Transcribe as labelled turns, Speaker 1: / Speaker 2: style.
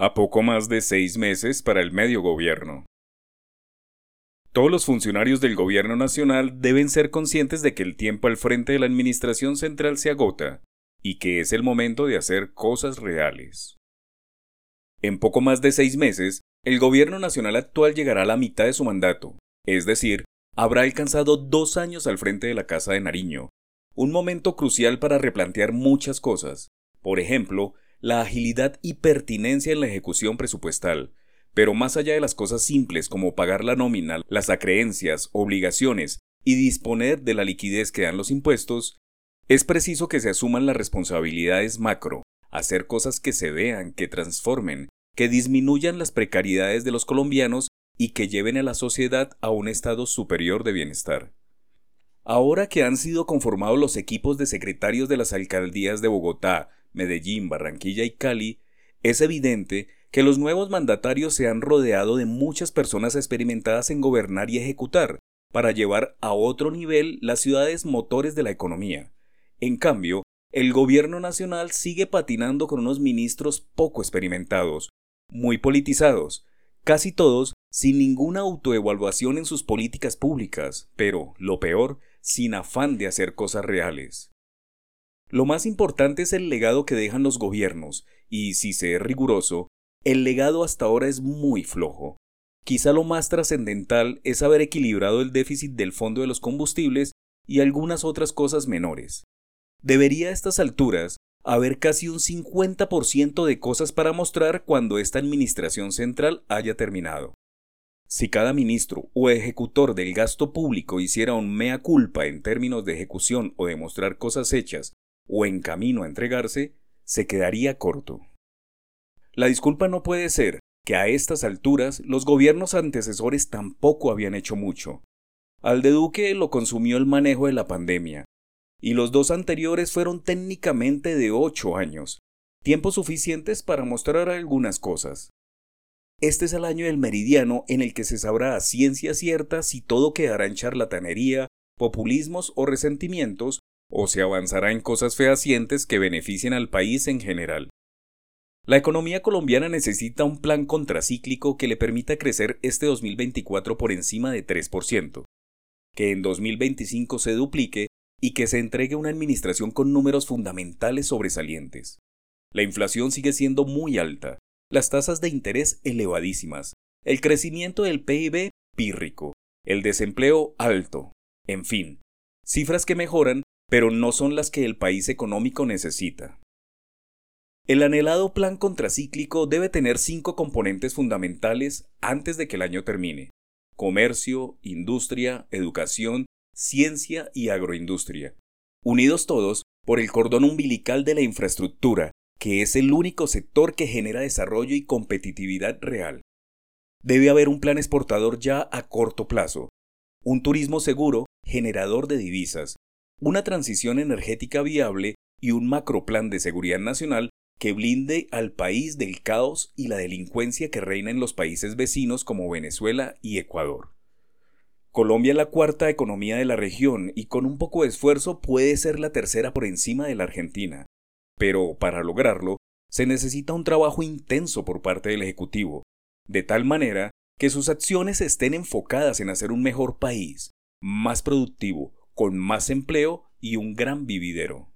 Speaker 1: a poco más de seis meses para el medio gobierno. Todos los funcionarios del gobierno nacional deben ser conscientes de que el tiempo al frente de la Administración Central se agota y que es el momento de hacer cosas reales. En poco más de seis meses, el gobierno nacional actual llegará a la mitad de su mandato, es decir, habrá alcanzado dos años al frente de la Casa de Nariño, un momento crucial para replantear muchas cosas, por ejemplo, la agilidad y pertinencia en la ejecución presupuestal, pero más allá de las cosas simples como pagar la nómina, las acreencias, obligaciones y disponer de la liquidez que dan los impuestos, es preciso que se asuman las responsabilidades macro, hacer cosas que se vean, que transformen, que disminuyan las precariedades de los colombianos y que lleven a la sociedad a un estado superior de bienestar. Ahora que han sido conformados los equipos de secretarios de las alcaldías de Bogotá, Medellín, Barranquilla y Cali, es evidente que los nuevos mandatarios se han rodeado de muchas personas experimentadas en gobernar y ejecutar, para llevar a otro nivel las ciudades motores de la economía. En cambio, el gobierno nacional sigue patinando con unos ministros poco experimentados, muy politizados, casi todos sin ninguna autoevaluación en sus políticas públicas, pero, lo peor, sin afán de hacer cosas reales. Lo más importante es el legado que dejan los gobiernos, y si se es riguroso, el legado hasta ahora es muy flojo. Quizá lo más trascendental es haber equilibrado el déficit del fondo de los combustibles y algunas otras cosas menores. Debería a estas alturas haber casi un 50% de cosas para mostrar cuando esta administración central haya terminado. Si cada ministro o ejecutor del gasto público hiciera un mea culpa en términos de ejecución o de mostrar cosas hechas o en camino a entregarse, se quedaría corto. La disculpa no puede ser que a estas alturas los gobiernos antecesores tampoco habían hecho mucho. Al de Duque lo consumió el manejo de la pandemia, y los dos anteriores fueron técnicamente de ocho años, tiempos suficientes para mostrar algunas cosas. Este es el año del meridiano en el que se sabrá a ciencia cierta si todo quedará en charlatanería, populismos o resentimientos, o se avanzará en cosas fehacientes que beneficien al país en general. La economía colombiana necesita un plan contracíclico que le permita crecer este 2024 por encima de 3%, que en 2025 se duplique y que se entregue una administración con números fundamentales sobresalientes. La inflación sigue siendo muy alta, las tasas de interés elevadísimas, el crecimiento del PIB pírrico, el desempleo alto, en fin, cifras que mejoran pero no son las que el país económico necesita. El anhelado plan contracíclico debe tener cinco componentes fundamentales antes de que el año termine. Comercio, industria, educación, ciencia y agroindustria. Unidos todos por el cordón umbilical de la infraestructura, que es el único sector que genera desarrollo y competitividad real. Debe haber un plan exportador ya a corto plazo, un turismo seguro, generador de divisas, una transición energética viable y un macroplan de seguridad nacional que blinde al país del caos y la delincuencia que reina en los países vecinos como Venezuela y Ecuador. Colombia es la cuarta economía de la región y con un poco de esfuerzo puede ser la tercera por encima de la Argentina. Pero para lograrlo, se necesita un trabajo intenso por parte del Ejecutivo, de tal manera que sus acciones estén enfocadas en hacer un mejor país, más productivo, con más empleo y un gran vividero.